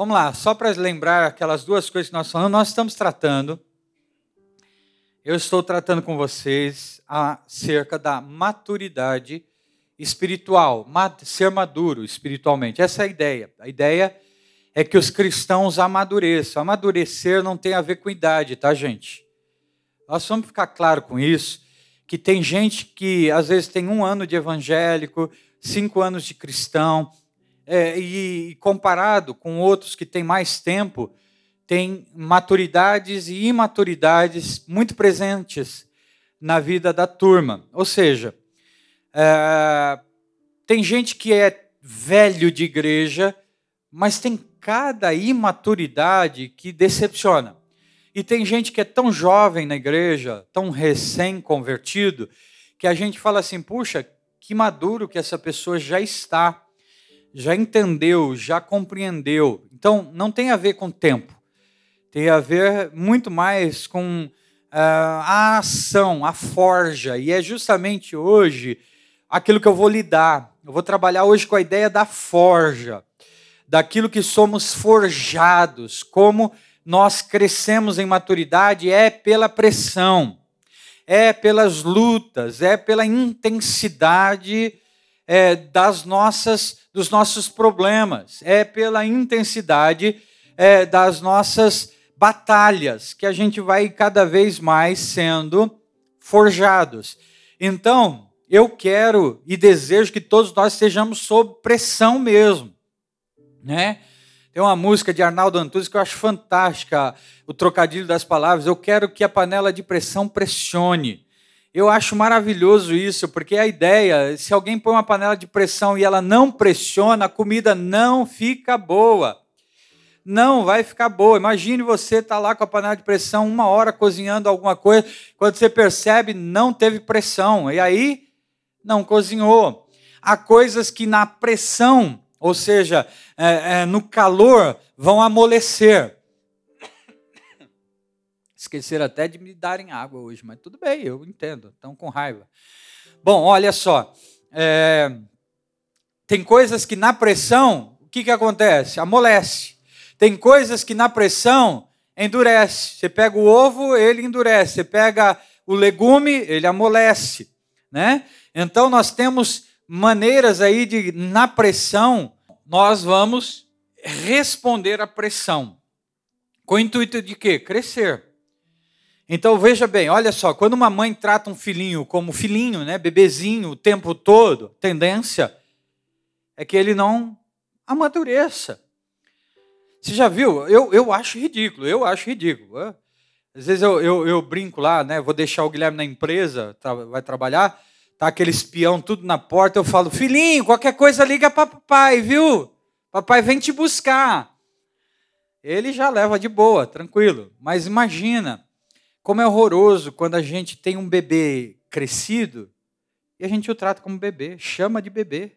Vamos lá, só para lembrar aquelas duas coisas que nós falamos, nós estamos tratando, eu estou tratando com vocês acerca da maturidade espiritual, ser maduro espiritualmente. Essa é a ideia. A ideia é que os cristãos amadureçam. Amadurecer não tem a ver com idade, tá, gente? Nós vamos ficar claro com isso, que tem gente que às vezes tem um ano de evangélico, cinco anos de cristão, é, e comparado com outros que têm mais tempo, tem maturidades e imaturidades muito presentes na vida da turma. Ou seja, é, tem gente que é velho de igreja, mas tem cada imaturidade que decepciona. E tem gente que é tão jovem na igreja, tão recém-convertido, que a gente fala assim: puxa, que maduro que essa pessoa já está já entendeu, já compreendeu. Então, não tem a ver com tempo. Tem a ver muito mais com uh, a ação, a forja. E é justamente hoje aquilo que eu vou lidar. Eu vou trabalhar hoje com a ideia da forja, daquilo que somos forjados, como nós crescemos em maturidade é pela pressão, é pelas lutas, é pela intensidade é, das nossas, dos nossos problemas, é pela intensidade é, das nossas batalhas que a gente vai cada vez mais sendo forjados. Então, eu quero e desejo que todos nós estejamos sob pressão mesmo, né? Tem uma música de Arnaldo Antunes que eu acho fantástica, o trocadilho das palavras. Eu quero que a panela de pressão pressione. Eu acho maravilhoso isso, porque a ideia, se alguém põe uma panela de pressão e ela não pressiona, a comida não fica boa. Não vai ficar boa. Imagine você estar tá lá com a panela de pressão uma hora cozinhando alguma coisa, quando você percebe não teve pressão e aí não cozinhou. Há coisas que na pressão, ou seja, é, é, no calor, vão amolecer. Esqueceram até de me darem água hoje, mas tudo bem, eu entendo, estão com raiva. Bom, olha só. É, tem coisas que na pressão, o que, que acontece? Amolece. Tem coisas que na pressão endurece. Você pega o ovo, ele endurece. Você pega o legume, ele amolece. Né? Então nós temos maneiras aí de, na pressão, nós vamos responder à pressão. Com o intuito de quê? Crescer. Então veja bem, olha só, quando uma mãe trata um filhinho como filhinho, né, bebezinho o tempo todo, tendência é que ele não amadureça. Você já viu? Eu, eu acho ridículo, eu acho ridículo. Às vezes eu, eu, eu brinco lá, né? Vou deixar o Guilherme na empresa, tá, vai trabalhar, tá aquele espião tudo na porta, eu falo, filhinho, qualquer coisa liga para papai, viu? Papai vem te buscar. Ele já leva de boa, tranquilo. Mas imagina, como é horroroso quando a gente tem um bebê crescido e a gente o trata como bebê, chama de bebê.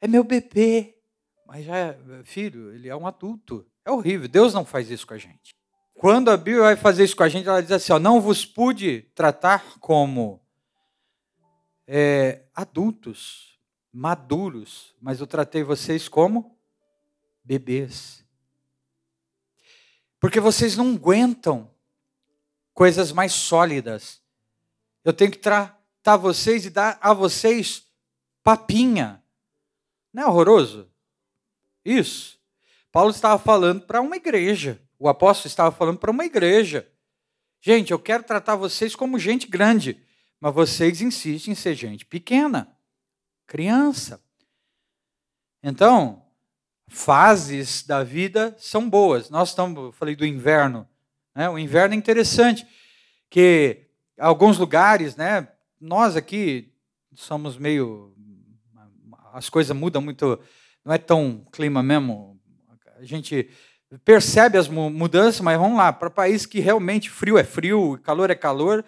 É meu bebê. Mas já é filho, ele é um adulto. É horrível. Deus não faz isso com a gente. Quando a Bíblia vai fazer isso com a gente, ela diz assim: ó, não vos pude tratar como é, adultos, maduros, mas eu tratei vocês como bebês. Porque vocês não aguentam coisas mais sólidas. Eu tenho que tratar vocês e dar a vocês papinha. Não é horroroso? Isso. Paulo estava falando para uma igreja. O apóstolo estava falando para uma igreja. Gente, eu quero tratar vocês como gente grande, mas vocês insistem em ser gente pequena, criança. Então, fases da vida são boas. Nós estamos, eu falei do inverno. Né? O inverno é interessante, que alguns lugares, né, nós aqui somos meio. As coisas mudam muito, não é tão clima mesmo. A gente percebe as mudanças, mas vamos lá, para país que realmente frio é frio, calor é calor,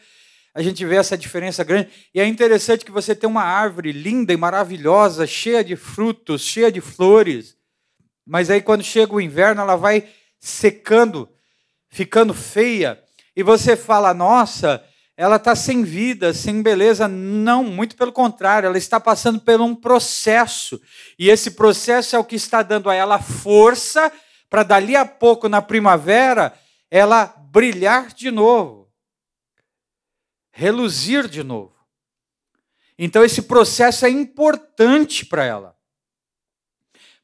a gente vê essa diferença grande. E é interessante que você tem uma árvore linda e maravilhosa, cheia de frutos, cheia de flores, mas aí quando chega o inverno, ela vai secando ficando feia, e você fala, nossa, ela está sem vida, sem beleza. Não, muito pelo contrário, ela está passando por um processo. E esse processo é o que está dando a ela força para dali a pouco, na primavera, ela brilhar de novo, reluzir de novo. Então, esse processo é importante para ela,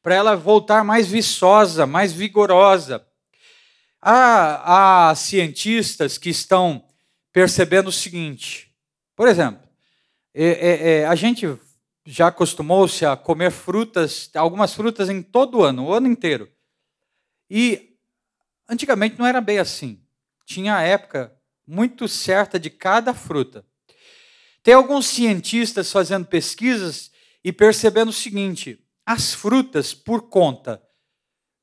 para ela voltar mais viçosa, mais vigorosa. Há, há cientistas que estão percebendo o seguinte: por exemplo, é, é, é, a gente já acostumou-se a comer frutas, algumas frutas em todo o ano, o ano inteiro. E antigamente não era bem assim. Tinha a época muito certa de cada fruta. Tem alguns cientistas fazendo pesquisas e percebendo o seguinte: as frutas, por conta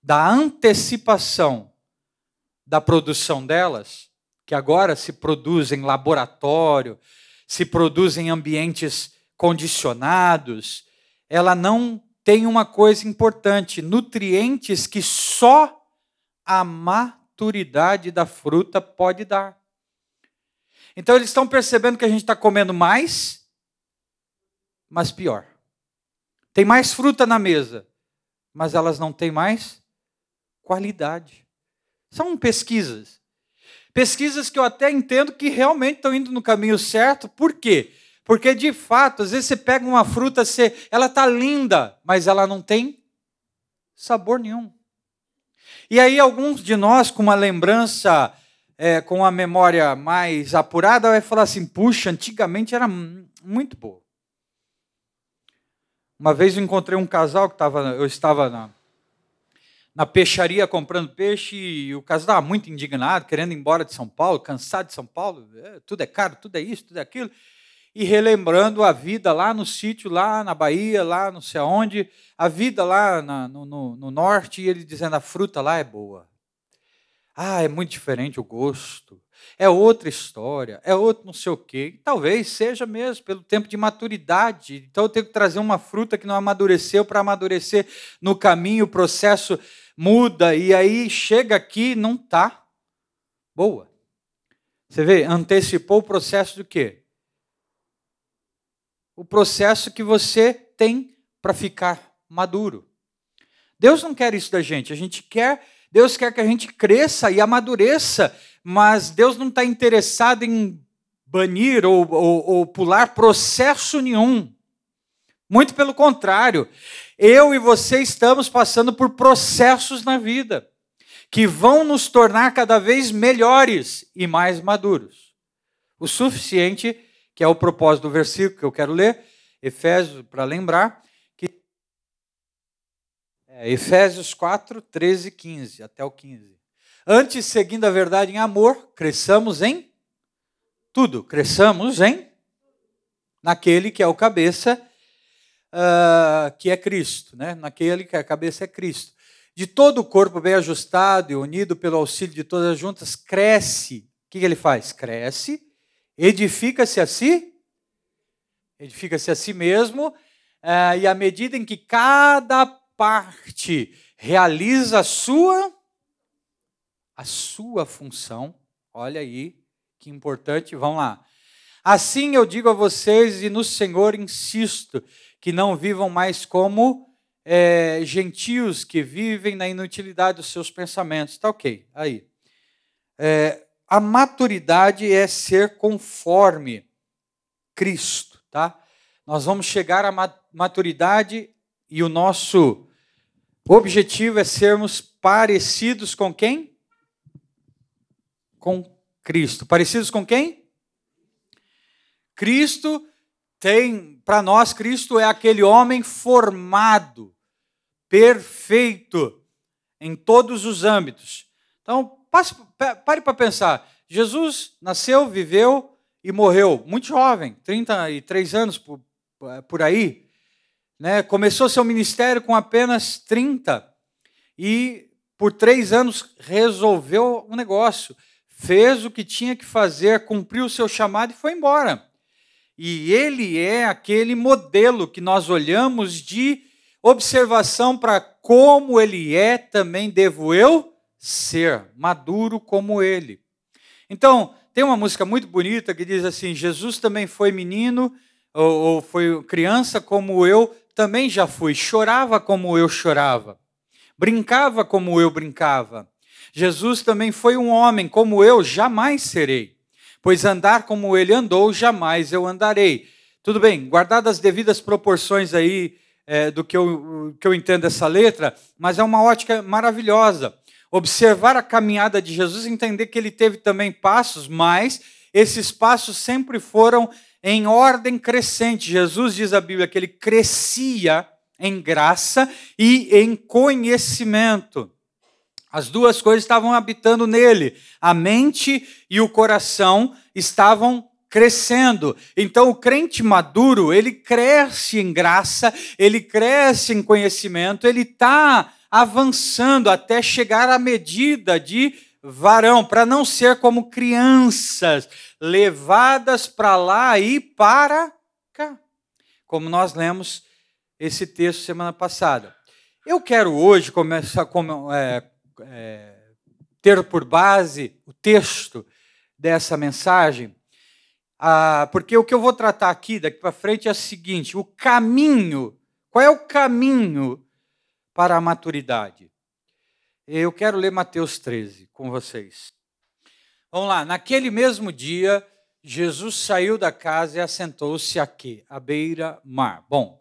da antecipação da produção delas, que agora se produz em laboratório, se produz em ambientes condicionados, ela não tem uma coisa importante: nutrientes que só a maturidade da fruta pode dar. Então eles estão percebendo que a gente está comendo mais, mas pior. Tem mais fruta na mesa, mas elas não têm mais qualidade. São pesquisas. Pesquisas que eu até entendo que realmente estão indo no caminho certo. Por quê? Porque de fato, às vezes você pega uma fruta, você, ela está linda, mas ela não tem sabor nenhum. E aí alguns de nós com uma lembrança é, com a memória mais apurada, vai falar assim: puxa, antigamente era muito boa. Uma vez eu encontrei um casal que estava, eu estava na, na peixaria comprando peixe e o casal estava muito indignado, querendo ir embora de São Paulo, cansado de São Paulo, é, tudo é caro, tudo é isso, tudo é aquilo, e relembrando a vida lá no sítio, lá na Bahia, lá não sei aonde, a vida lá na, no, no, no norte, e ele dizendo a fruta lá é boa. Ah, é muito diferente o gosto. É outra história, é outro não sei o quê. Talvez seja mesmo pelo tempo de maturidade. Então eu tenho que trazer uma fruta que não amadureceu para amadurecer no caminho, o processo muda e aí chega aqui não tá boa. Você vê, antecipou o processo do quê? O processo que você tem para ficar maduro. Deus não quer isso da gente, a gente quer Deus quer que a gente cresça e amadureça, mas Deus não está interessado em banir ou, ou, ou pular processo nenhum. Muito pelo contrário, eu e você estamos passando por processos na vida que vão nos tornar cada vez melhores e mais maduros. O suficiente, que é o propósito do versículo que eu quero ler, Efésios, para lembrar, é, Efésios 4, 13 15, até o 15. Antes, seguindo a verdade em amor, cresçamos em tudo. Cresçamos em naquele que é o cabeça, uh, que é Cristo, né? naquele que a cabeça é Cristo. De todo o corpo bem ajustado e unido pelo auxílio de todas as juntas, cresce. O que, que ele faz? Cresce, edifica-se a si, edifica-se a si mesmo, uh, e à medida em que cada parte realiza a sua a sua função. Olha aí que importante, vamos lá. Assim eu digo a vocês e no Senhor insisto que não vivam mais como é, gentios que vivem na inutilidade dos seus pensamentos. Tá ok, aí. É, a maturidade é ser conforme Cristo, tá? Nós vamos chegar à maturidade e o nosso objetivo é sermos parecidos com quem? Com Cristo. Parecidos com quem? Cristo tem, para nós, Cristo é aquele homem formado, perfeito, em todos os âmbitos. Então, passe, pare para pensar. Jesus nasceu, viveu e morreu muito jovem, 33 anos por, por aí. Né? Começou seu ministério com apenas 30 e por três anos resolveu o um negócio, fez o que tinha que fazer, cumpriu o seu chamado e foi embora. E ele é aquele modelo que nós olhamos de observação para como ele é, também devo eu ser, maduro como ele. Então, tem uma música muito bonita que diz assim: Jesus também foi menino, ou, ou foi criança como eu, também já fui, chorava como eu chorava, brincava como eu brincava. Jesus também foi um homem como eu jamais serei, pois andar como ele andou, jamais eu andarei. Tudo bem, guardadas as devidas proporções aí é, do que eu, que eu entendo dessa letra, mas é uma ótica maravilhosa. Observar a caminhada de Jesus, entender que ele teve também passos, mas esses passos sempre foram em ordem crescente. Jesus diz a Bíblia que ele crescia em graça e em conhecimento. As duas coisas estavam habitando nele. A mente e o coração estavam crescendo. Então o crente maduro, ele cresce em graça, ele cresce em conhecimento, ele está avançando até chegar à medida de varão, para não ser como crianças, levadas para lá e para cá. Como nós lemos esse texto semana passada. Eu quero hoje começar a é, é, ter por base o texto dessa mensagem, ah, porque o que eu vou tratar aqui daqui para frente é o seguinte: o caminho. Qual é o caminho para a maturidade? Eu quero ler Mateus 13 com vocês. Vamos lá. Naquele mesmo dia, Jesus saiu da casa e assentou-se aqui, à beira-mar. Bom,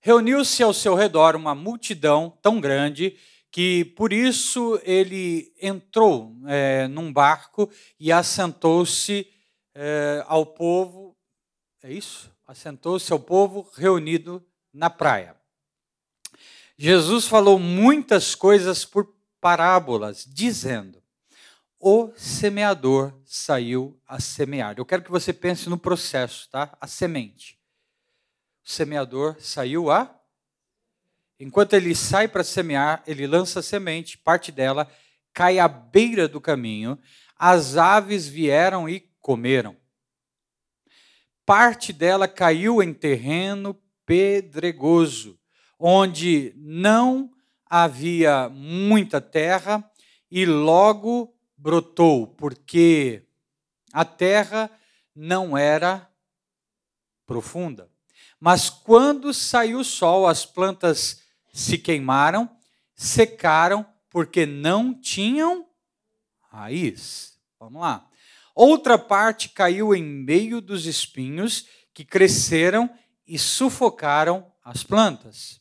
reuniu-se ao seu redor uma multidão tão grande que por isso ele entrou é, num barco e assentou-se é, ao povo. É isso? Assentou-se ao povo reunido na praia. Jesus falou muitas coisas por parábolas, dizendo: O semeador saiu a semear. Eu quero que você pense no processo, tá? A semente. O semeador saiu a. Enquanto ele sai para semear, ele lança semente, parte dela cai à beira do caminho, as aves vieram e comeram. Parte dela caiu em terreno pedregoso, onde não havia muita terra e logo brotou, porque a terra não era profunda. Mas quando saiu o sol, as plantas se queimaram, secaram, porque não tinham raiz. Vamos lá. Outra parte caiu em meio dos espinhos que cresceram e sufocaram as plantas.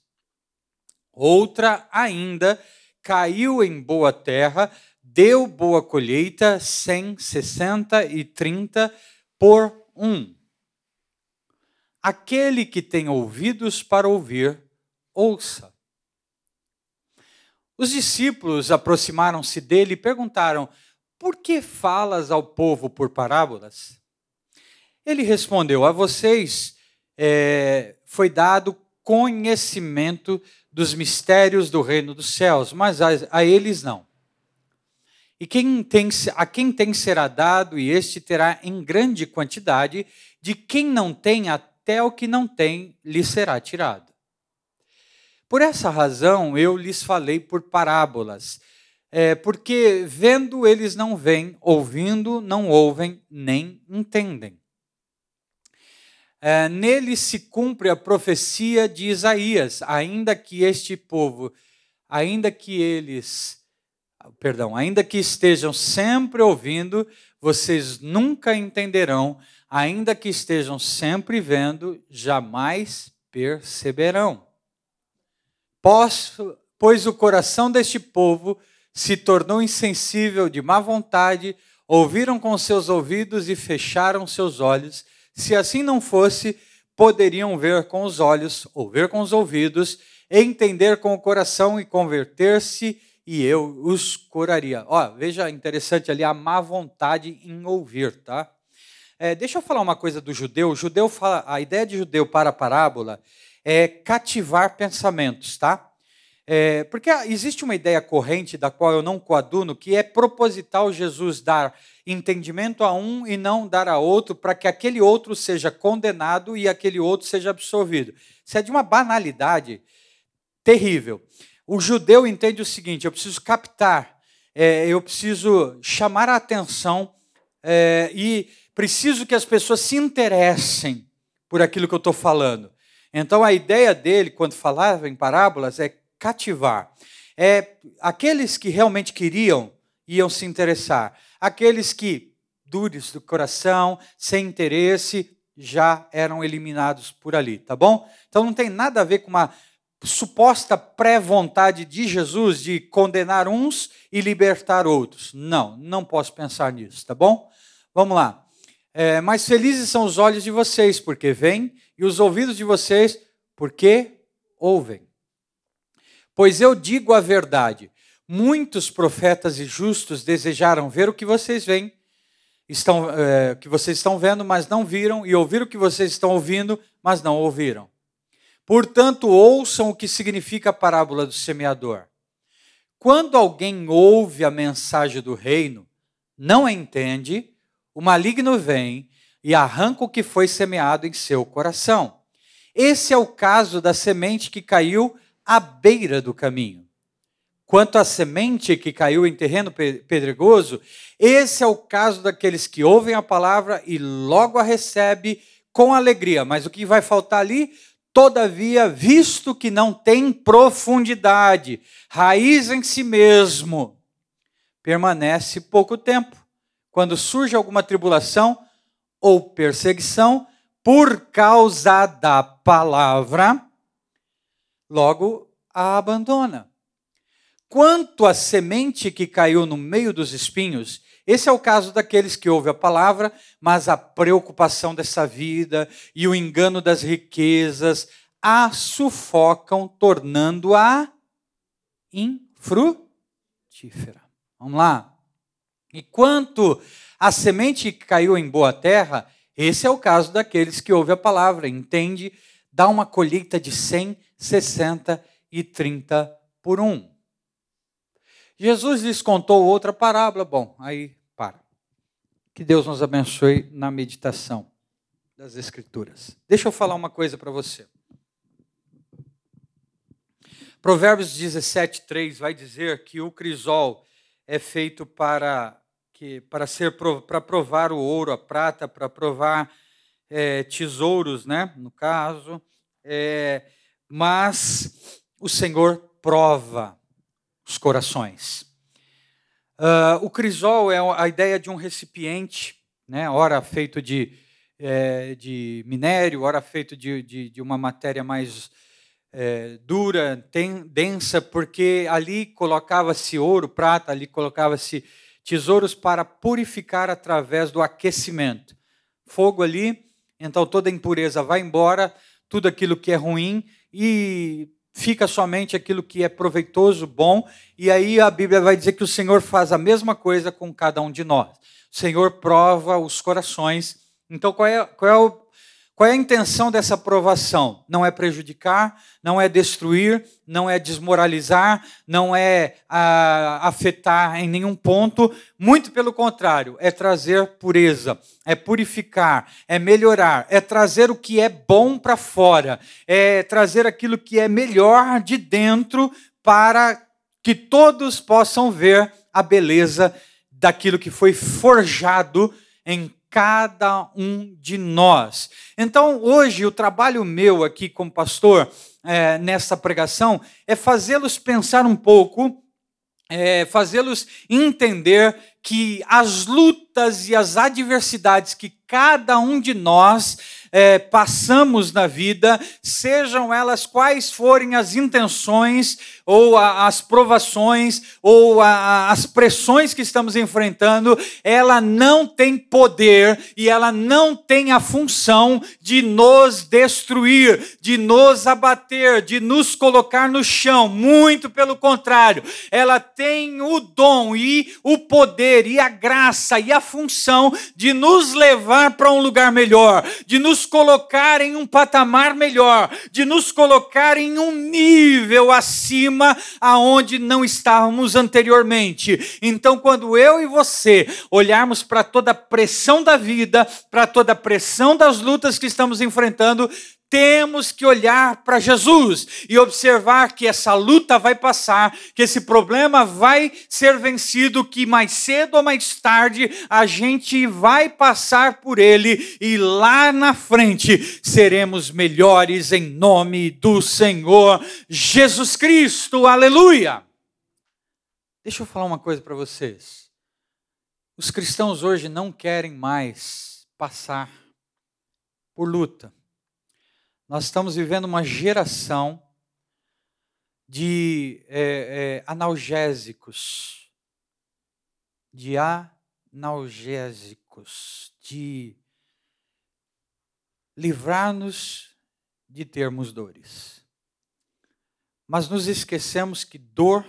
Outra ainda caiu em boa terra, deu boa colheita, 100, 60 e 30 por um. Aquele que tem ouvidos para ouvir, ouça. Os discípulos aproximaram-se dele e perguntaram: Por que falas ao povo por parábolas? Ele respondeu: A vocês é, foi dado conhecimento dos mistérios do reino dos céus, mas a, a eles não. E quem tem, a quem tem será dado, e este terá em grande quantidade, de quem não tem, até o que não tem lhe será tirado. Por essa razão eu lhes falei por parábolas, é, porque vendo eles não veem, ouvindo não ouvem, nem entendem. É, nele se cumpre a profecia de Isaías, ainda que este povo, ainda que eles, perdão, ainda que estejam sempre ouvindo, vocês nunca entenderão, ainda que estejam sempre vendo, jamais perceberão. Pois o coração deste povo se tornou insensível de má vontade, ouviram com seus ouvidos e fecharam seus olhos se assim não fosse, poderiam ver com os olhos, ouvir com os ouvidos, entender com o coração e converter-se, e eu os curaria. Ó, veja interessante ali a má vontade em ouvir, tá? É, deixa eu falar uma coisa do judeu. O judeu fala, a ideia de judeu para a parábola é cativar pensamentos, tá? É, porque existe uma ideia corrente da qual eu não coaduno, que é proposital Jesus dar entendimento a um e não dar a outro, para que aquele outro seja condenado e aquele outro seja absolvido. Isso é de uma banalidade terrível. O judeu entende o seguinte: eu preciso captar, é, eu preciso chamar a atenção é, e preciso que as pessoas se interessem por aquilo que eu estou falando. Então a ideia dele, quando falava em parábolas, é cativar. É, aqueles que realmente queriam iam se interessar. Aqueles que, dures do coração, sem interesse, já eram eliminados por ali, tá bom? Então não tem nada a ver com uma suposta pré-vontade de Jesus de condenar uns e libertar outros. Não, não posso pensar nisso, tá bom? Vamos lá. É, mas felizes são os olhos de vocês, porque veem, e os ouvidos de vocês, porque ouvem. Pois eu digo a verdade: muitos profetas e justos desejaram ver o que vocês veem, estão, é, que vocês estão vendo, mas não viram, e ouvir o que vocês estão ouvindo, mas não ouviram. Portanto, ouçam o que significa a parábola do semeador. Quando alguém ouve a mensagem do reino, não entende, o maligno vem e arranca o que foi semeado em seu coração. Esse é o caso da semente que caiu à beira do caminho. Quanto à semente que caiu em terreno pedregoso, esse é o caso daqueles que ouvem a palavra e logo a recebe com alegria. Mas o que vai faltar ali? Todavia, visto que não tem profundidade, raiz em si mesmo, permanece pouco tempo. Quando surge alguma tribulação ou perseguição, por causa da palavra, logo a abandona. Quanto à semente que caiu no meio dos espinhos, esse é o caso daqueles que ouvem a palavra, mas a preocupação dessa vida e o engano das riquezas a sufocam, tornando-a infrutífera. Vamos lá. E quanto à semente que caiu em boa terra, esse é o caso daqueles que ouvem a palavra, entende, dá uma colheita de 100, 60 e 30 por um. Jesus lhes contou outra parábola. Bom, aí para. Que Deus nos abençoe na meditação das Escrituras. Deixa eu falar uma coisa para você. Provérbios 17, 3 vai dizer que o crisol é feito para que para ser para provar o ouro, a prata, para provar é, tesouros, né? No caso, é, mas o Senhor prova os corações. Uh, o crisol é a ideia de um recipiente, né, ora feito de, é, de minério, ora feito de, de, de uma matéria mais é, dura, tem, densa, porque ali colocava-se ouro, prata, ali colocava-se tesouros para purificar através do aquecimento. Fogo ali, então toda impureza vai embora, tudo aquilo que é ruim, e fica somente aquilo que é proveitoso, bom, e aí a Bíblia vai dizer que o Senhor faz a mesma coisa com cada um de nós. O Senhor prova os corações. Então, qual é, qual é o qual é a intenção dessa aprovação? Não é prejudicar, não é destruir, não é desmoralizar, não é ah, afetar em nenhum ponto. Muito pelo contrário, é trazer pureza, é purificar, é melhorar, é trazer o que é bom para fora, é trazer aquilo que é melhor de dentro para que todos possam ver a beleza daquilo que foi forjado em cada um de nós. Então, hoje, o trabalho meu aqui como pastor, é, nessa pregação, é fazê-los pensar um pouco, é, fazê-los entender que as lutas e as adversidades que cada um de nós é, passamos na vida, sejam elas quais forem as intenções, ou a, as provações, ou a, as pressões que estamos enfrentando, ela não tem poder e ela não tem a função de nos destruir, de nos abater, de nos colocar no chão. Muito pelo contrário, ela tem o dom e o poder e a graça e a função de nos levar para um lugar melhor, de nos colocar em um patamar melhor, de nos colocar em um nível acima aonde não estávamos anteriormente. Então, quando eu e você olharmos para toda a pressão da vida, para toda a pressão das lutas que estamos enfrentando, temos que olhar para Jesus e observar que essa luta vai passar, que esse problema vai ser vencido, que mais cedo ou mais tarde a gente vai passar por ele e lá na frente seremos melhores em nome do Senhor Jesus Cristo. Aleluia! Deixa eu falar uma coisa para vocês. Os cristãos hoje não querem mais passar por luta. Nós estamos vivendo uma geração de é, é, analgésicos, de analgésicos, de livrar-nos de termos dores. Mas nos esquecemos que dor,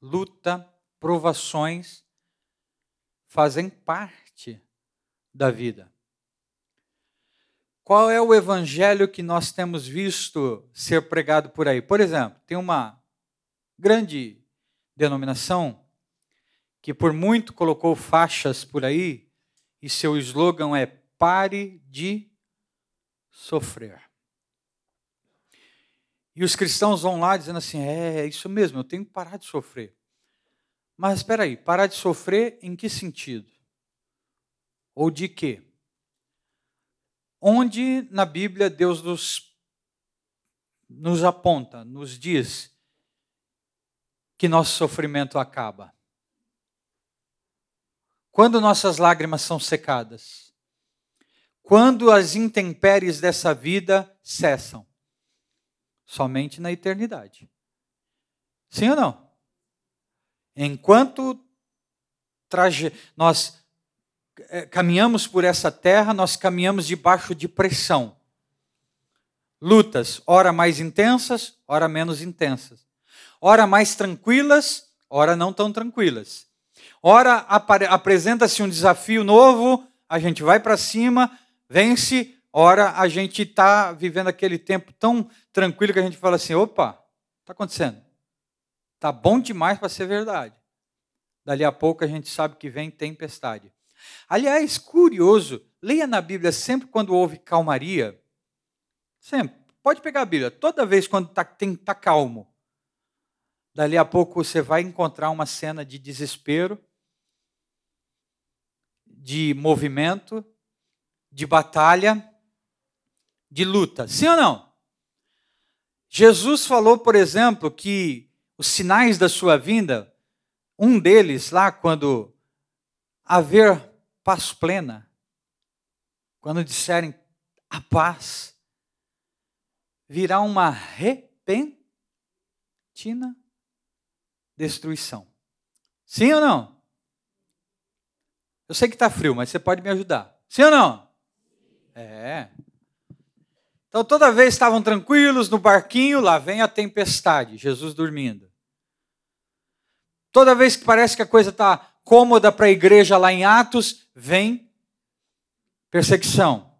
luta, provações fazem parte da vida. Qual é o evangelho que nós temos visto ser pregado por aí? Por exemplo, tem uma grande denominação que por muito colocou faixas por aí e seu slogan é pare de sofrer. E os cristãos vão lá dizendo assim: é, é isso mesmo, eu tenho que parar de sofrer. Mas espera aí, parar de sofrer em que sentido? Ou de quê? Onde na Bíblia Deus nos, nos aponta, nos diz que nosso sofrimento acaba? Quando nossas lágrimas são secadas? Quando as intempéries dessa vida cessam? Somente na eternidade. Sim ou não? Enquanto traje, nós caminhamos por essa terra, nós caminhamos debaixo de pressão. Lutas, ora mais intensas, ora menos intensas. Ora mais tranquilas, ora não tão tranquilas. Ora apresenta-se um desafio novo, a gente vai para cima, vence. Ora a gente está vivendo aquele tempo tão tranquilo que a gente fala assim: opa, está acontecendo. Está bom demais para ser verdade. Dali a pouco a gente sabe que vem tempestade. Aliás, curioso, leia na Bíblia sempre quando houve calmaria. Sempre. Pode pegar a Bíblia. Toda vez quando está tá calmo. Dali a pouco você vai encontrar uma cena de desespero, de movimento, de batalha, de luta. Sim ou não? Jesus falou, por exemplo, que os sinais da sua vinda, um deles lá, quando haver paz plena, quando disserem a paz, virá uma repentina destruição. Sim ou não? Eu sei que está frio, mas você pode me ajudar. Sim ou não? É. Então, toda vez estavam tranquilos no barquinho, lá vem a tempestade, Jesus dormindo. Toda vez que parece que a coisa está cômoda para a igreja lá em Atos, vem perseguição.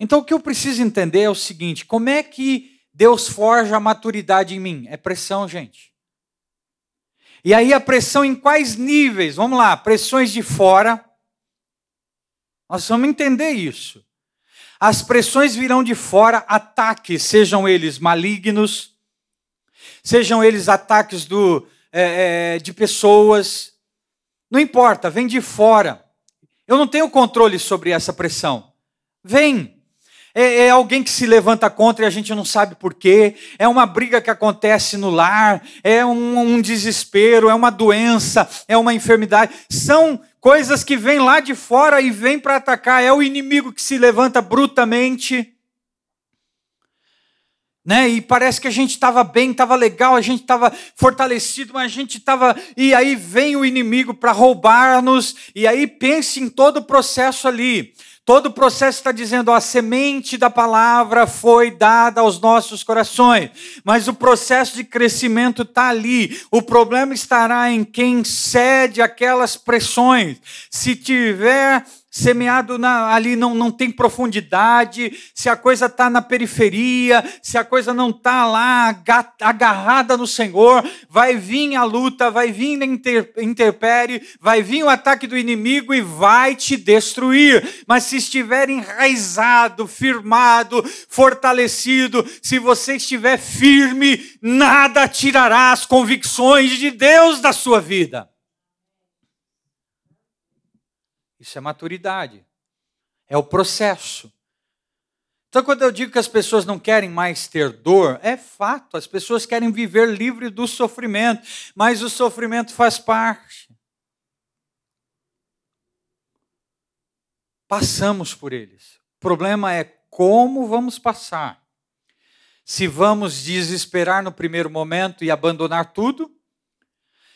Então o que eu preciso entender é o seguinte: como é que Deus forja a maturidade em mim? É pressão, gente. E aí a pressão em quais níveis? Vamos lá, pressões de fora. Nós vamos entender isso. As pressões virão de fora, ataques, sejam eles malignos, sejam eles ataques do, é, é, de pessoas, não importa, vem de fora. Eu não tenho controle sobre essa pressão. Vem. É, é, alguém que se levanta contra e a gente não sabe por quê. É uma briga que acontece no lar. É um, um desespero. É uma doença. É uma enfermidade. São coisas que vêm lá de fora e vêm para atacar. É o inimigo que se levanta brutamente né? E parece que a gente estava bem, estava legal, a gente estava fortalecido, mas a gente estava. E aí vem o inimigo para roubar-nos, e aí pense em todo o processo ali. Todo o processo está dizendo, a semente da palavra foi dada aos nossos corações, mas o processo de crescimento está ali. O problema estará em quem cede aquelas pressões. Se tiver semeado na, ali não, não tem profundidade, se a coisa está na periferia, se a coisa não está lá agarrada no Senhor, vai vir a luta, vai vir a inter, interpere, vai vir o ataque do inimigo e vai te destruir. Mas se estiver enraizado, firmado, fortalecido, se você estiver firme, nada tirará as convicções de Deus da sua vida. Isso é maturidade. É o processo. Então, quando eu digo que as pessoas não querem mais ter dor, é fato, as pessoas querem viver livre do sofrimento, mas o sofrimento faz parte. Passamos por eles. O problema é como vamos passar. Se vamos desesperar no primeiro momento e abandonar tudo,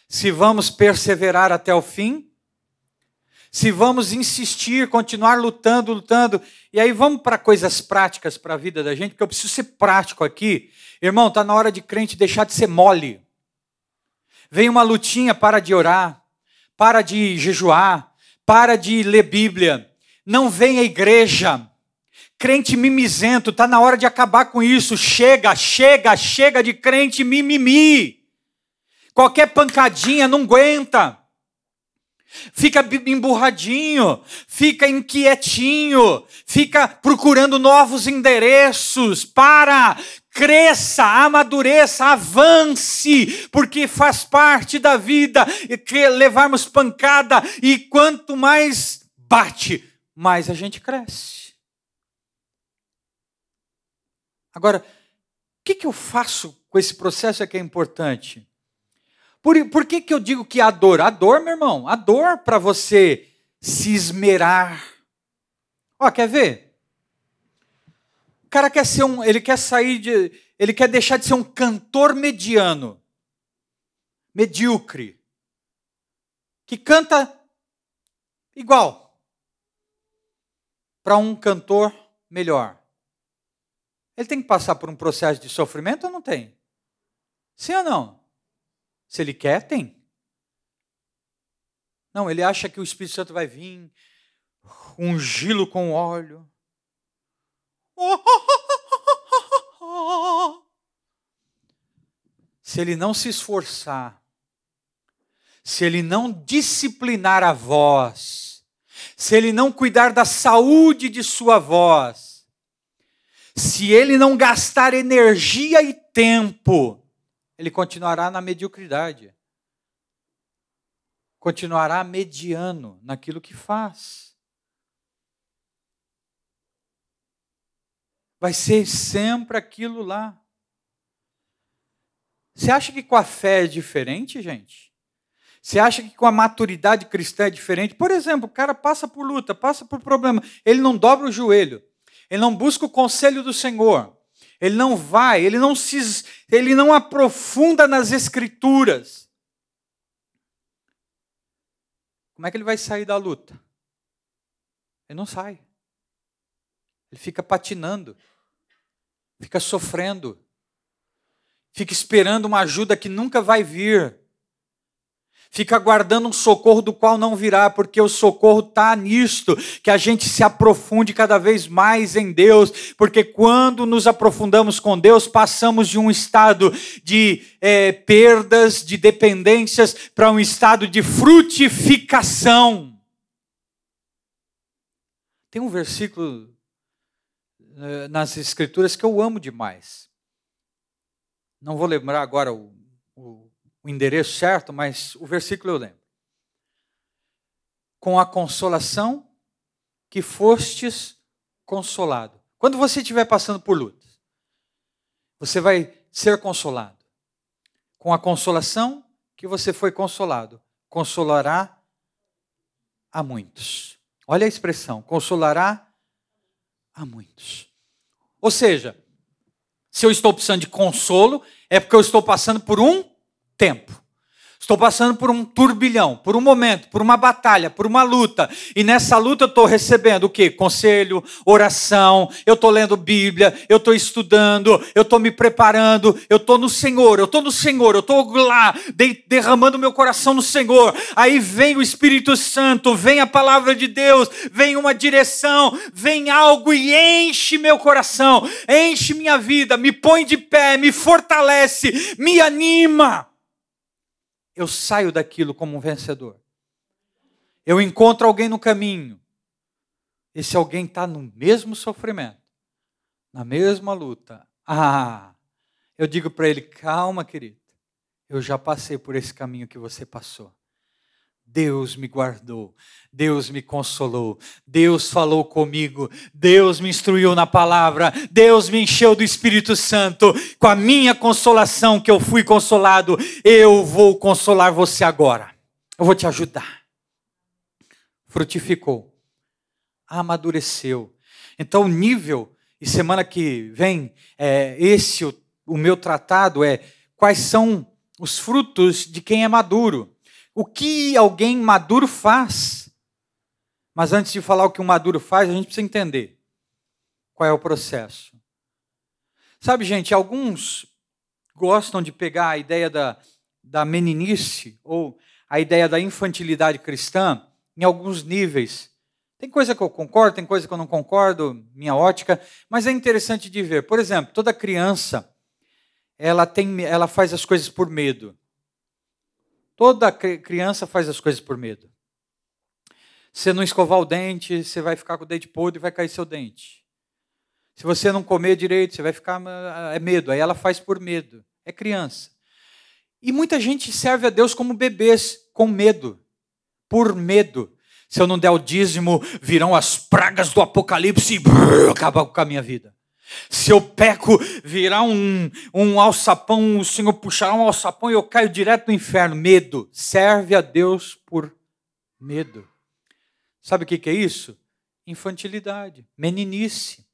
se vamos perseverar até o fim, se vamos insistir, continuar lutando, lutando. E aí vamos para coisas práticas para a vida da gente, porque eu preciso ser prático aqui. Irmão, está na hora de crente deixar de ser mole. Vem uma lutinha, para de orar, para de jejuar, para de ler Bíblia. Não vem à igreja. Crente mimizento, está na hora de acabar com isso. Chega, chega, chega de crente mimimi. Qualquer pancadinha não aguenta fica emburradinho, fica inquietinho, fica procurando novos endereços. Para, cresça, amadureça, avance, porque faz parte da vida que levarmos pancada e quanto mais bate, mais a gente cresce. Agora, o que, que eu faço com esse processo é que é importante? Por, por que, que eu digo que a dor? A dor, meu irmão, a dor para você se esmerar. Ó, quer ver? O cara quer ser um, ele quer sair de, ele quer deixar de ser um cantor mediano, medíocre, que canta igual, para um cantor melhor. Ele tem que passar por um processo de sofrimento ou não tem? Sim ou não? Se ele quer, tem. Não, ele acha que o Espírito Santo vai vir, ungí-lo com óleo. Se ele não se esforçar, se ele não disciplinar a voz, se ele não cuidar da saúde de sua voz, se ele não gastar energia e tempo, ele continuará na mediocridade. Continuará mediano naquilo que faz. Vai ser sempre aquilo lá. Você acha que com a fé é diferente, gente? Você acha que com a maturidade cristã é diferente? Por exemplo, o cara passa por luta, passa por problema, ele não dobra o joelho, ele não busca o conselho do Senhor, ele não vai, ele não se, ele não aprofunda nas escrituras. Como é que ele vai sair da luta? Ele não sai. Ele fica patinando, fica sofrendo, fica esperando uma ajuda que nunca vai vir fica aguardando um socorro do qual não virá, porque o socorro está nisto, que a gente se aprofunde cada vez mais em Deus, porque quando nos aprofundamos com Deus, passamos de um estado de é, perdas, de dependências, para um estado de frutificação. Tem um versículo é, nas Escrituras que eu amo demais. Não vou lembrar agora o, o o endereço certo, mas o versículo eu lembro. Com a consolação que fostes consolado. Quando você estiver passando por lutas, você vai ser consolado. Com a consolação que você foi consolado, consolará a muitos. Olha a expressão, consolará a muitos. Ou seja, se eu estou precisando de consolo, é porque eu estou passando por um tempo. Estou passando por um turbilhão, por um momento, por uma batalha, por uma luta. E nessa luta eu estou recebendo o quê? Conselho, oração, eu estou lendo Bíblia, eu estou estudando, eu estou me preparando, eu estou no Senhor, eu estou no Senhor, eu estou lá, derramando meu coração no Senhor. Aí vem o Espírito Santo, vem a palavra de Deus, vem uma direção, vem algo e enche meu coração, enche minha vida, me põe de pé, me fortalece, me anima eu saio daquilo como um vencedor. Eu encontro alguém no caminho. Esse alguém está no mesmo sofrimento, na mesma luta. Ah, eu digo para ele: calma, querido, eu já passei por esse caminho que você passou. Deus me guardou, Deus me consolou, Deus falou comigo, Deus me instruiu na palavra, Deus me encheu do Espírito Santo, com a minha consolação que eu fui consolado, eu vou consolar você agora, eu vou te ajudar. Frutificou, amadureceu. Então, o nível, e semana que vem, é, esse, o, o meu tratado é quais são os frutos de quem é maduro o que alguém maduro faz. Mas antes de falar o que um maduro faz, a gente precisa entender qual é o processo. Sabe, gente, alguns gostam de pegar a ideia da, da meninice ou a ideia da infantilidade cristã em alguns níveis. Tem coisa que eu concordo, tem coisa que eu não concordo, minha ótica, mas é interessante de ver. Por exemplo, toda criança, ela tem, ela faz as coisas por medo. Toda criança faz as coisas por medo. Se não escovar o dente, você vai ficar com o dente podre e vai cair seu dente. Se você não comer direito, você vai ficar. É medo. Aí ela faz por medo. É criança. E muita gente serve a Deus como bebês, com medo. Por medo. Se eu não der o dízimo, virão as pragas do apocalipse e brrr, acabar com a minha vida. Se eu peco, virá um, um alçapão, o Senhor puxará um alçapão e eu caio direto no inferno. Medo. Serve a Deus por medo. Sabe o que é isso? Infantilidade, meninice.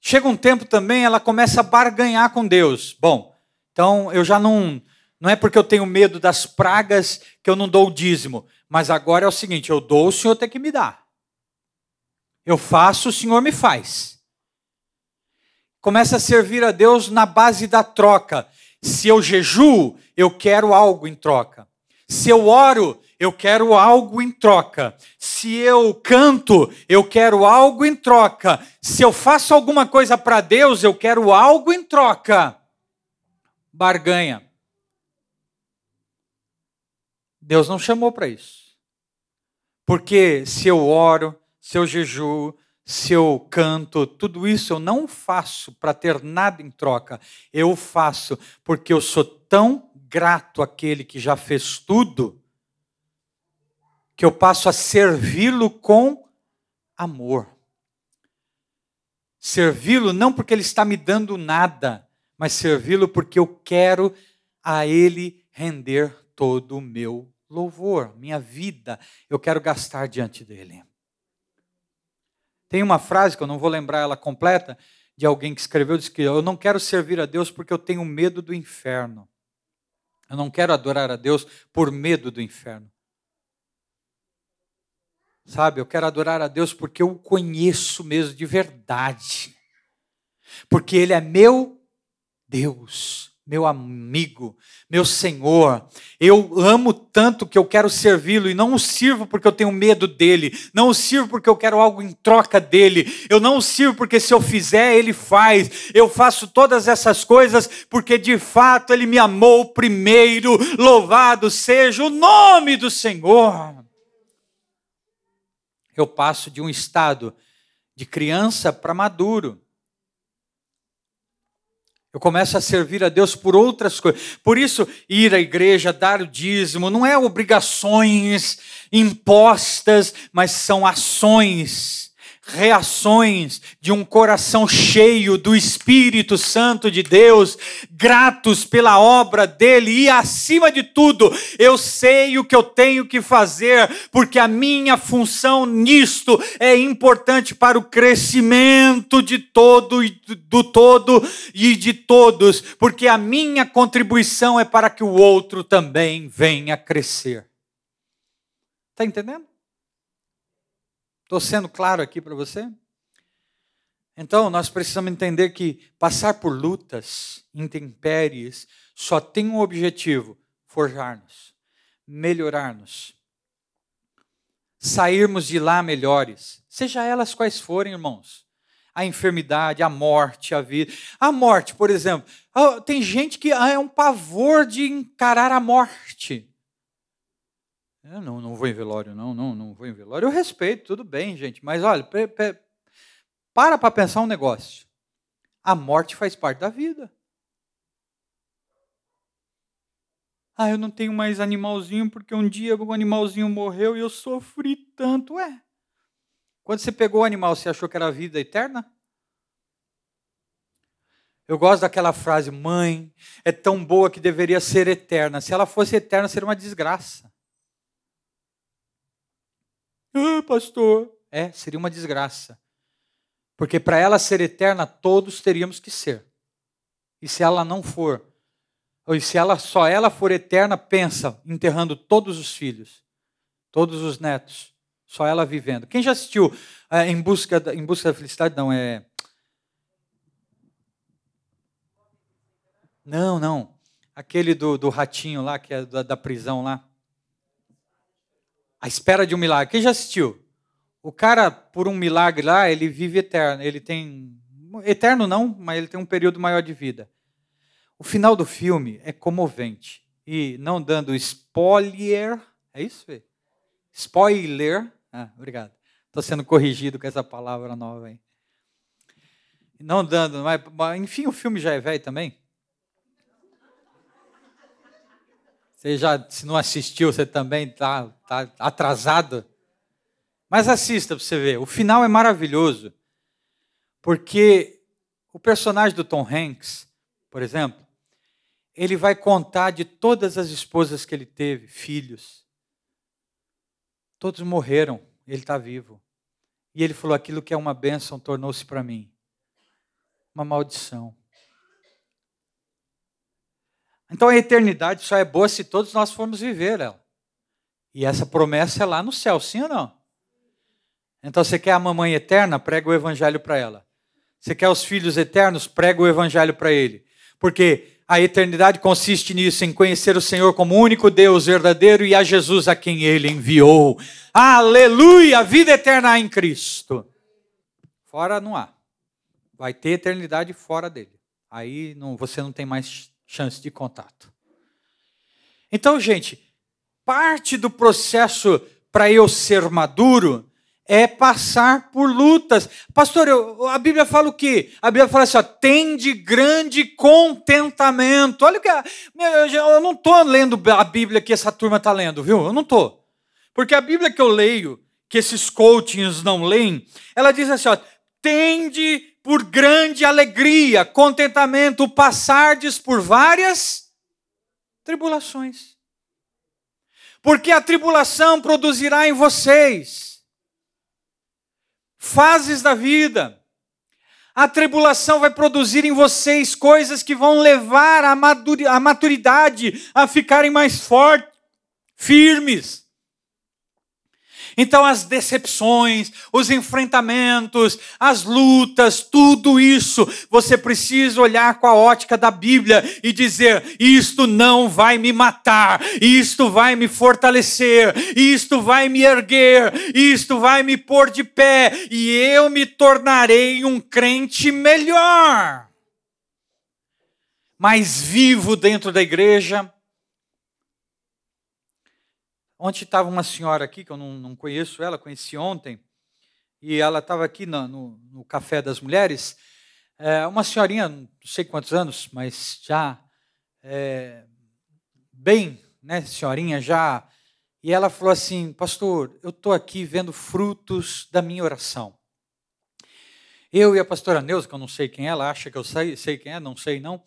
Chega um tempo também, ela começa a barganhar com Deus. Bom, então eu já não. Não é porque eu tenho medo das pragas que eu não dou o dízimo. Mas agora é o seguinte: eu dou, o Senhor tem que me dar. Eu faço, o Senhor me faz. Começa a servir a Deus na base da troca. Se eu jejuo, eu quero algo em troca. Se eu oro, eu quero algo em troca. Se eu canto, eu quero algo em troca. Se eu faço alguma coisa para Deus, eu quero algo em troca. Barganha. Deus não chamou para isso. Porque se eu oro, se eu jejuo, se eu canto, tudo isso eu não faço para ter nada em troca. Eu faço porque eu sou tão grato àquele que já fez tudo, que eu passo a servi-lo com amor. Servi-lo não porque ele está me dando nada, mas servi-lo porque eu quero a ele render todo o meu louvor, minha vida, eu quero gastar diante dele. Tem uma frase que eu não vou lembrar ela completa, de alguém que escreveu, diz que eu não quero servir a Deus porque eu tenho medo do inferno. Eu não quero adorar a Deus por medo do inferno. Sabe, eu quero adorar a Deus porque eu o conheço mesmo de verdade. Porque Ele é meu Deus meu amigo, meu Senhor. Eu amo tanto que eu quero servi-lo e não o sirvo porque eu tenho medo dele, não o sirvo porque eu quero algo em troca dele, eu não o sirvo porque se eu fizer, ele faz. Eu faço todas essas coisas porque de fato ele me amou primeiro. Louvado seja o nome do Senhor. Eu passo de um estado de criança para maduro. Eu começo a servir a Deus por outras coisas. Por isso, ir à igreja, dar o dízimo, não é obrigações impostas, mas são ações reações de um coração cheio do Espírito Santo de Deus, gratos pela obra dele e acima de tudo, eu sei o que eu tenho que fazer, porque a minha função nisto é importante para o crescimento de todo e do todo e de todos, porque a minha contribuição é para que o outro também venha crescer. Está entendendo? Estou sendo claro aqui para você? Então, nós precisamos entender que passar por lutas, intempéries, só tem um objetivo: forjar-nos, melhorar-nos, sairmos de lá melhores, seja elas quais forem, irmãos. A enfermidade, a morte, a vida. A morte, por exemplo. Ah, tem gente que ah, é um pavor de encarar a morte. Eu não, não vou em velório, não, não, não vou em velório. Eu respeito, tudo bem, gente, mas olha, pe, pe, para para pensar um negócio. A morte faz parte da vida. Ah, eu não tenho mais animalzinho porque um dia o animalzinho morreu e eu sofri tanto. É. Quando você pegou o animal, você achou que era a vida eterna? Eu gosto daquela frase, mãe, é tão boa que deveria ser eterna. Se ela fosse eterna, seria uma desgraça. Ah, pastor. É, seria uma desgraça. Porque para ela ser eterna, todos teríamos que ser. E se ela não for, ou se ela só ela for eterna, pensa, enterrando todos os filhos, todos os netos, só ela vivendo. Quem já assistiu é, em, busca da, em busca da felicidade? Não, é Não, não. Aquele do, do ratinho lá, que é da, da prisão lá. A espera de um milagre. Quem já assistiu? O cara, por um milagre lá, ele vive eterno. Ele tem. Eterno não, mas ele tem um período maior de vida. O final do filme é comovente. E não dando spoiler. É isso, Fê? Spoiler. Ah, obrigado. Estou sendo corrigido com essa palavra nova aí. Não dando, mas, enfim, o filme já é velho também. Você já, se não assistiu, você também está tá atrasado. Mas assista para você ver. O final é maravilhoso. Porque o personagem do Tom Hanks, por exemplo, ele vai contar de todas as esposas que ele teve, filhos. Todos morreram, ele está vivo. E ele falou: aquilo que é uma bênção tornou-se para mim uma maldição. Então a eternidade só é boa se todos nós formos viver ela. E essa promessa é lá no céu, sim ou não? Então você quer a mamãe eterna? Prega o evangelho para ela. Você quer os filhos eternos? Prega o evangelho para ele. Porque a eternidade consiste nisso, em conhecer o Senhor como único Deus verdadeiro e a Jesus a quem ele enviou. Aleluia! Vida eterna em Cristo. Fora não há. Vai ter eternidade fora dele. Aí não, você não tem mais chance de contato. Então, gente, parte do processo para eu ser maduro é passar por lutas. Pastor, eu, a Bíblia fala o quê? A Bíblia fala assim: ó, tem de grande contentamento. Olha o que. Eu, não estou lendo a Bíblia que essa turma está lendo, viu? Eu não estou. Porque a Bíblia que eu leio, que esses coachings não leem, ela diz assim: ó, tende por grande alegria, contentamento, passardes por várias tribulações. Porque a tribulação produzirá em vocês fases da vida. A tribulação vai produzir em vocês coisas que vão levar a maturidade a ficarem mais fortes, firmes. Então, as decepções, os enfrentamentos, as lutas, tudo isso, você precisa olhar com a ótica da Bíblia e dizer: isto não vai me matar, isto vai me fortalecer, isto vai me erguer, isto vai me pôr de pé e eu me tornarei um crente melhor. Mais vivo dentro da igreja, Ontem estava uma senhora aqui, que eu não, não conheço ela, conheci ontem, e ela estava aqui no, no, no, Café das Mulheres. É, uma senhorinha, não sei quantos anos, mas já é, bem, né, senhorinha, já. E ela falou assim: Pastor, eu estou aqui vendo frutos da minha oração. Eu e a pastora Neuza, que eu não sei quem é, ela acha que eu sei, sei quem é, não sei não.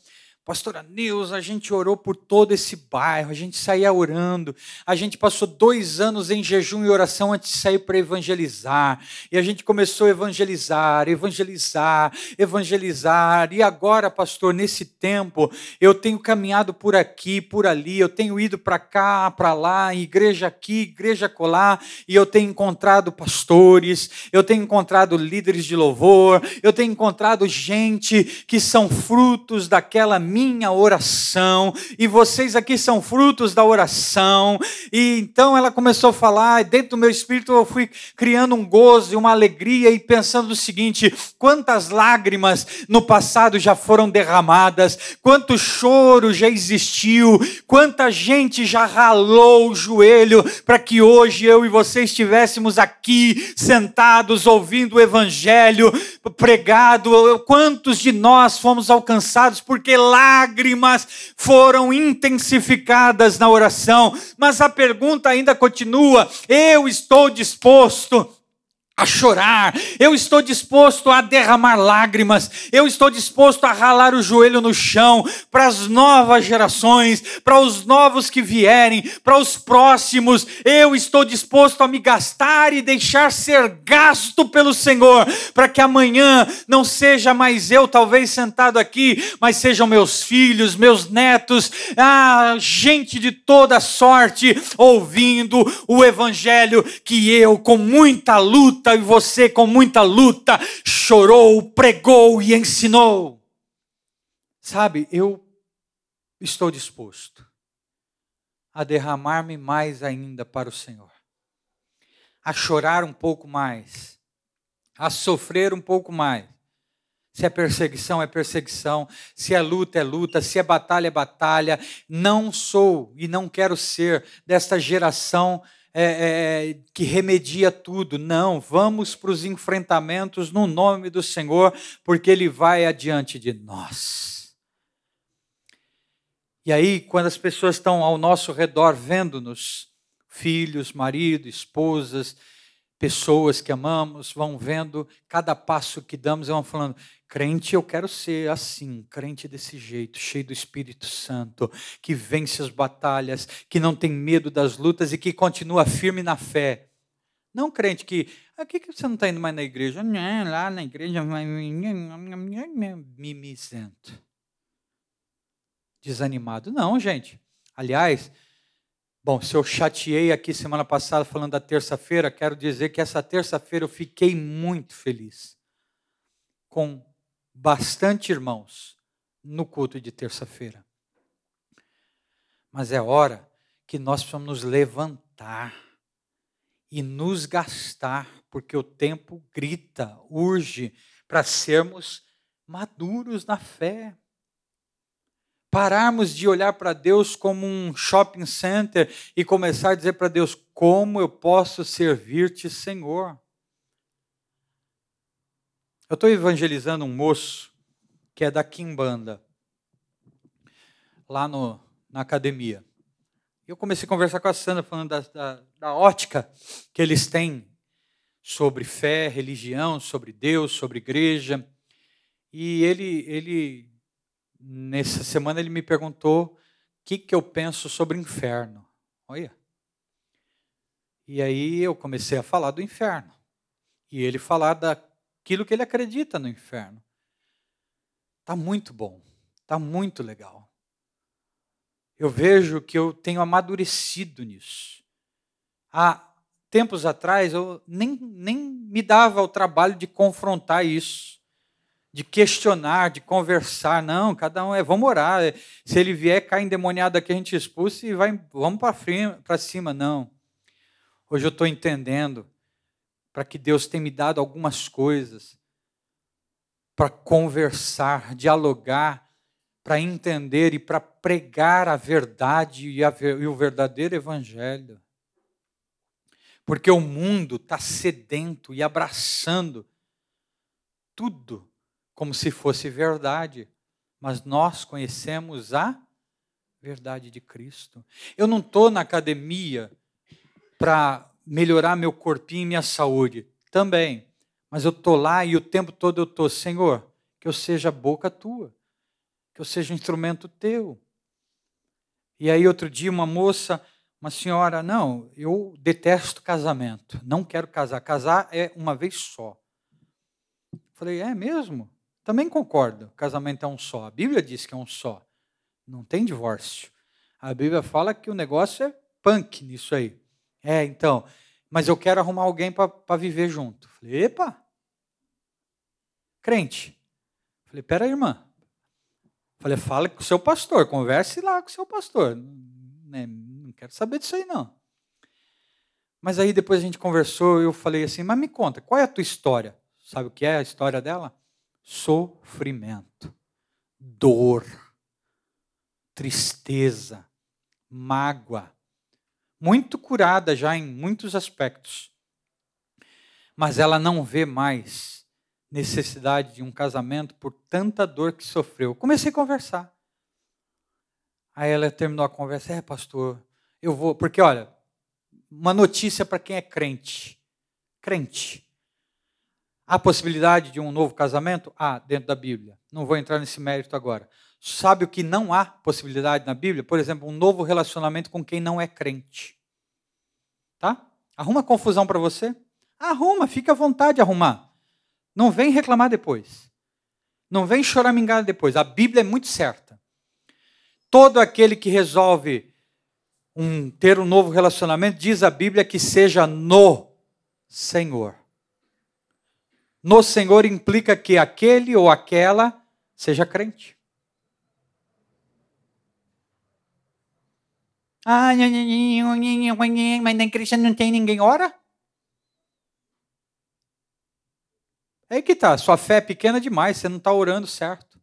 Pastora Neuza, a gente orou por todo esse bairro, a gente saía orando, a gente passou dois anos em jejum e oração antes de sair para evangelizar, e a gente começou a evangelizar, evangelizar, evangelizar, e agora, pastor, nesse tempo, eu tenho caminhado por aqui, por ali, eu tenho ido para cá, para lá, igreja aqui, igreja colar, e eu tenho encontrado pastores, eu tenho encontrado líderes de louvor, eu tenho encontrado gente que são frutos daquela minha minha oração, e vocês aqui são frutos da oração. E então ela começou a falar, e dentro do meu espírito eu fui criando um gozo e uma alegria, e pensando o seguinte: quantas lágrimas no passado já foram derramadas, quanto choro já existiu, quanta gente já ralou o joelho para que hoje eu e você estivéssemos aqui sentados ouvindo o evangelho pregado, quantos de nós fomos alcançados porque lá lágrimas foram intensificadas na oração, mas a pergunta ainda continua: eu estou disposto a chorar, eu estou disposto a derramar lágrimas, eu estou disposto a ralar o joelho no chão para as novas gerações, para os novos que vierem, para os próximos, eu estou disposto a me gastar e deixar ser gasto pelo Senhor, para que amanhã não seja mais eu, talvez sentado aqui, mas sejam meus filhos, meus netos, ah, gente de toda sorte ouvindo o Evangelho que eu, com muita luta, luta e você, com muita luta, chorou, pregou e ensinou. Sabe, eu estou disposto a derramar-me mais ainda para o Senhor, a chorar um pouco mais, a sofrer um pouco mais. Se é perseguição, é perseguição. Se é luta, é luta. Se é batalha, é batalha. Não sou e não quero ser desta geração é, é, que remedia tudo. Não, vamos para os enfrentamentos no nome do Senhor, porque Ele vai adiante de nós. E aí, quando as pessoas estão ao nosso redor vendo-nos, filhos, marido, esposas, pessoas que amamos, vão vendo cada passo que damos e vão falando: Crente, eu quero ser assim, crente desse jeito, cheio do Espírito Santo, que vence as batalhas, que não tem medo das lutas e que continua firme na fé. Não crente que, ah, que, você não está indo mais na igreja? Lá na igreja, mimizento. Desanimado. Não, gente. Aliás, bom, se eu chateei aqui semana passada falando da terça-feira, quero dizer que essa terça-feira eu fiquei muito feliz com bastante irmãos no culto de terça-feira. Mas é hora que nós precisamos nos levantar e nos gastar, porque o tempo grita, urge para sermos maduros na fé. Pararmos de olhar para Deus como um shopping center e começar a dizer para Deus: como eu posso servir-te, Senhor? Eu estou evangelizando um moço que é da Kimbanda, lá no, na academia. Eu comecei a conversar com a Sandra, falando da, da, da ótica que eles têm sobre fé, religião, sobre Deus, sobre igreja. E ele, ele nessa semana, ele me perguntou o que, que eu penso sobre inferno. Olha. E aí eu comecei a falar do inferno. E ele falar da aquilo que ele acredita no inferno. Está muito bom, está muito legal. Eu vejo que eu tenho amadurecido nisso. Há tempos atrás eu nem, nem me dava o trabalho de confrontar isso, de questionar, de conversar. Não, cada um é, vamos orar. Se ele vier, cai endemoniado aqui, a gente expulsa e vai, vamos para cima. Não. Hoje eu estou entendendo para que Deus tenha me dado algumas coisas para conversar, dialogar, para entender e para pregar a verdade e, a, e o verdadeiro evangelho. Porque o mundo está sedento e abraçando tudo como se fosse verdade, mas nós conhecemos a verdade de Cristo. Eu não estou na academia para melhorar meu corpinho e minha saúde. Também. Mas eu estou lá e o tempo todo eu estou, Senhor, que eu seja boca tua, que eu seja instrumento teu. E aí outro dia uma moça, uma senhora, não, eu detesto casamento, não quero casar. Casar é uma vez só. Falei, é mesmo? Também concordo, casamento é um só. A Bíblia diz que é um só. Não tem divórcio. A Bíblia fala que o negócio é punk nisso aí. É, então, mas eu quero arrumar alguém para viver junto. Falei, epa, crente. Falei, pera aí, irmã. Falei, fala com o seu pastor, converse lá com o seu pastor. Né, não quero saber disso aí, não. Mas aí depois a gente conversou, eu falei assim, mas me conta, qual é a tua história? Sabe o que é a história dela? Sofrimento, dor, tristeza, mágoa, muito curada já em muitos aspectos. Mas ela não vê mais necessidade de um casamento por tanta dor que sofreu. Comecei a conversar. Aí ela terminou a conversa, é, pastor, eu vou, porque olha, uma notícia para quem é crente. Crente. Há possibilidade de um novo casamento? Há, dentro da Bíblia. Não vou entrar nesse mérito agora. Sabe o que não há possibilidade na Bíblia? Por exemplo, um novo relacionamento com quem não é crente. Tá? Arruma confusão para você? Arruma, fica à vontade de arrumar. Não vem reclamar depois. Não vem choramingar depois. A Bíblia é muito certa. Todo aquele que resolve um, ter um novo relacionamento, diz a Bíblia que seja no Senhor. No Senhor implica que aquele ou aquela seja crente. Ah, mas nem cristão não tem ninguém ora? É aí que tá, sua fé é pequena demais, você não está orando certo.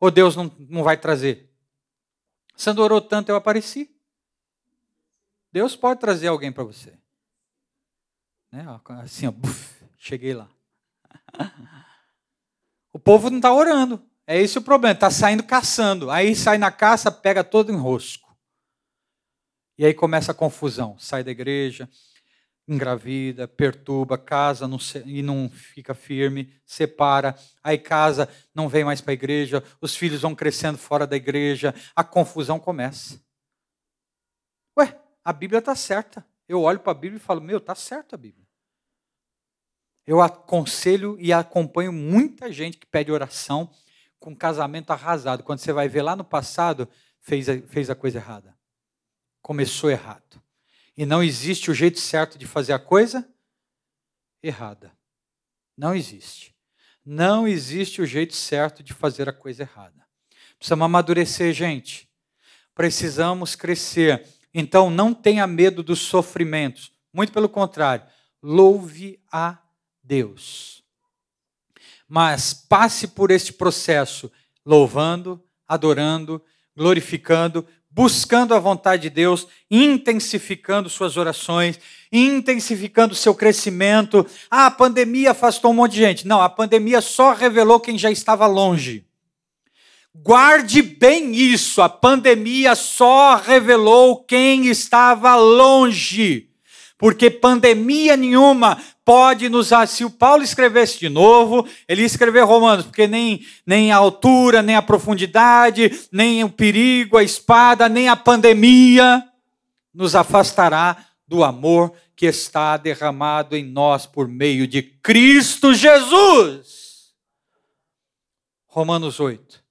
Ou Deus não, não vai trazer? Você não orou tanto, eu apareci. Deus pode trazer alguém para você. Né? Assim, ó, buf, cheguei lá. O povo não está orando. É esse o problema. Está saindo caçando. Aí sai na caça, pega todo em rosco. E aí começa a confusão. Sai da igreja, engravida, perturba, casa não se, e não fica firme, separa, aí casa, não vem mais para a igreja, os filhos vão crescendo fora da igreja, a confusão começa. Ué, a Bíblia está certa. Eu olho para a Bíblia e falo, meu, está certo a Bíblia. Eu aconselho e acompanho muita gente que pede oração com casamento arrasado. Quando você vai ver lá no passado, fez a, fez a coisa errada. Começou errado. E não existe o jeito certo de fazer a coisa errada. Não existe. Não existe o jeito certo de fazer a coisa errada. Precisamos amadurecer, gente. Precisamos crescer. Então, não tenha medo dos sofrimentos. Muito pelo contrário, louve a Deus. Mas passe por este processo louvando, adorando, glorificando, buscando a vontade de Deus, intensificando suas orações, intensificando seu crescimento. Ah, a pandemia afastou um monte de gente. Não, a pandemia só revelou quem já estava longe. Guarde bem isso, a pandemia só revelou quem estava longe. Porque pandemia nenhuma pode nos. Se o Paulo escrevesse de novo, ele ia escrever Romanos, porque nem, nem a altura, nem a profundidade, nem o perigo, a espada, nem a pandemia nos afastará do amor que está derramado em nós por meio de Cristo Jesus. Romanos 8.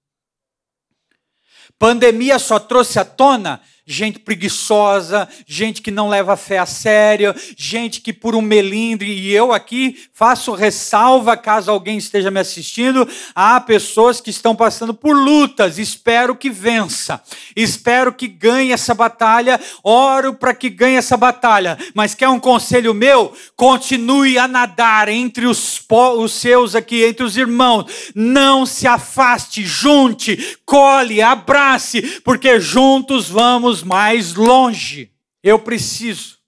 Pandemia só trouxe à tona gente preguiçosa, gente que não leva a fé a sério, gente que por um melindre, e eu aqui faço ressalva caso alguém esteja me assistindo, há pessoas que estão passando por lutas, espero que vença, espero que ganhe essa batalha, oro para que ganhe essa batalha, mas quer um conselho meu? Continue a nadar entre os, os seus aqui, entre os irmãos, não se afaste, junte, colhe, abrace, porque juntos vamos mais longe. Eu preciso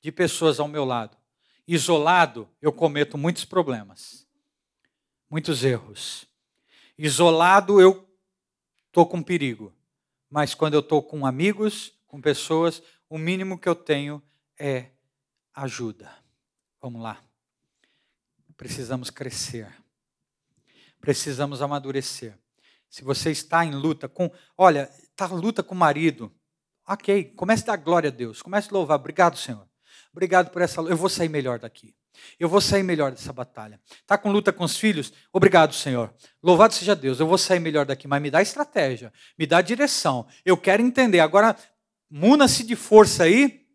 de pessoas ao meu lado. Isolado, eu cometo muitos problemas, muitos erros. Isolado, eu estou com perigo. Mas quando eu estou com amigos, com pessoas, o mínimo que eu tenho é ajuda. Vamos lá. Precisamos crescer. Precisamos amadurecer. Se você está em luta com. Olha, está luta com o marido. Ok, comece a dar glória a Deus. Comece a louvar. Obrigado, Senhor. Obrigado por essa. Eu vou sair melhor daqui. Eu vou sair melhor dessa batalha. Está com luta com os filhos? Obrigado, Senhor. Louvado seja Deus. Eu vou sair melhor daqui. Mas me dá estratégia, me dá direção. Eu quero entender. Agora, muna-se de força aí,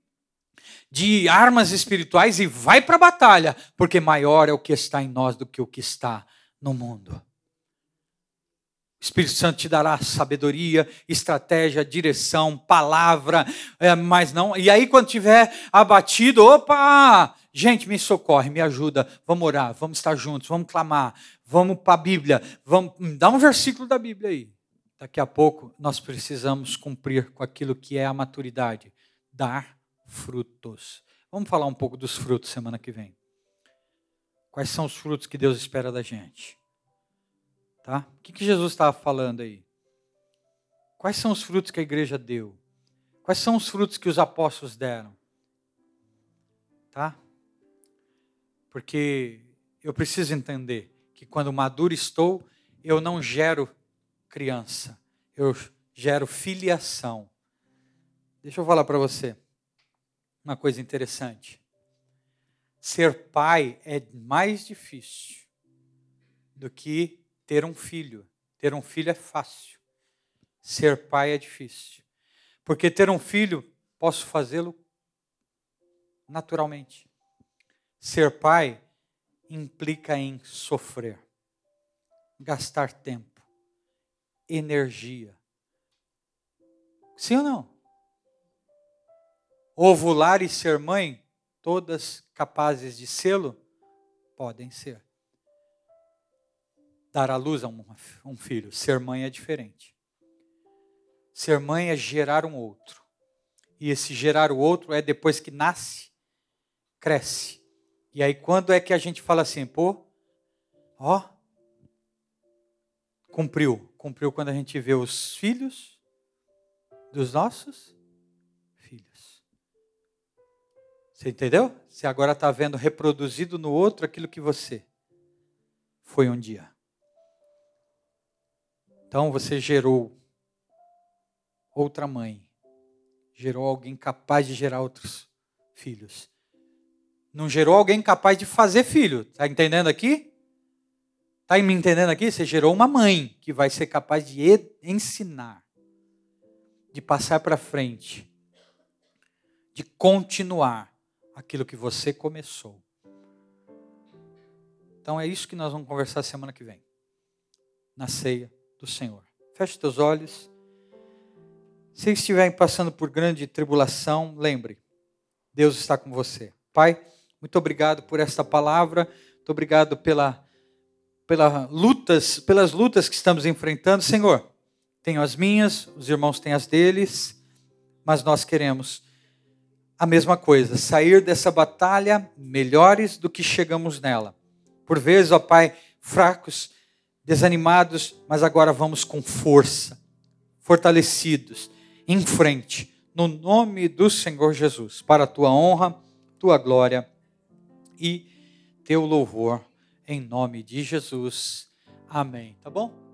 de armas espirituais e vai para a batalha, porque maior é o que está em nós do que o que está no mundo. O Espírito Santo te dará sabedoria, estratégia, direção, palavra, é, mas não. E aí, quando tiver abatido, opa! Gente, me socorre, me ajuda. Vamos orar, vamos estar juntos, vamos clamar, vamos para a Bíblia, vamos. Dá um versículo da Bíblia aí. Daqui a pouco nós precisamos cumprir com aquilo que é a maturidade, dar frutos. Vamos falar um pouco dos frutos semana que vem. Quais são os frutos que Deus espera da gente? Tá? O que, que Jesus estava falando aí? Quais são os frutos que a igreja deu? Quais são os frutos que os apóstolos deram? Tá? Porque eu preciso entender que quando maduro estou, eu não gero criança, eu gero filiação. Deixa eu falar para você uma coisa interessante. Ser pai é mais difícil do que ter um filho. Ter um filho é fácil. Ser pai é difícil. Porque ter um filho, posso fazê-lo naturalmente. Ser pai implica em sofrer, gastar tempo, energia. Sim ou não? Ovular e ser mãe, todas capazes de sê-lo, podem ser. Dar à luz a um, um filho, ser mãe é diferente. Ser mãe é gerar um outro. E esse gerar o outro é depois que nasce, cresce. E aí quando é que a gente fala assim, pô, ó, cumpriu. Cumpriu quando a gente vê os filhos dos nossos filhos. Você entendeu? Você agora está vendo reproduzido no outro aquilo que você foi um dia. Então você gerou outra mãe, gerou alguém capaz de gerar outros filhos. Não gerou alguém capaz de fazer filho. Está entendendo aqui? Está me entendendo aqui? Você gerou uma mãe que vai ser capaz de ensinar de passar para frente, de continuar aquilo que você começou. Então é isso que nós vamos conversar semana que vem, na ceia do Senhor. Feche teus olhos. Se estiverem passando por grande tribulação, lembre, Deus está com você. Pai, muito obrigado por esta palavra, muito obrigado pela, pela lutas, pelas lutas que estamos enfrentando, Senhor tenho as minhas, os irmãos têm as deles, mas nós queremos a mesma coisa, sair dessa batalha melhores do que chegamos nela. Por vezes, ó Pai, fracos, desanimados, mas agora vamos com força, fortalecidos, em frente, no nome do Senhor Jesus, para a tua honra, tua glória e teu louvor, em nome de Jesus. Amém. Tá bom?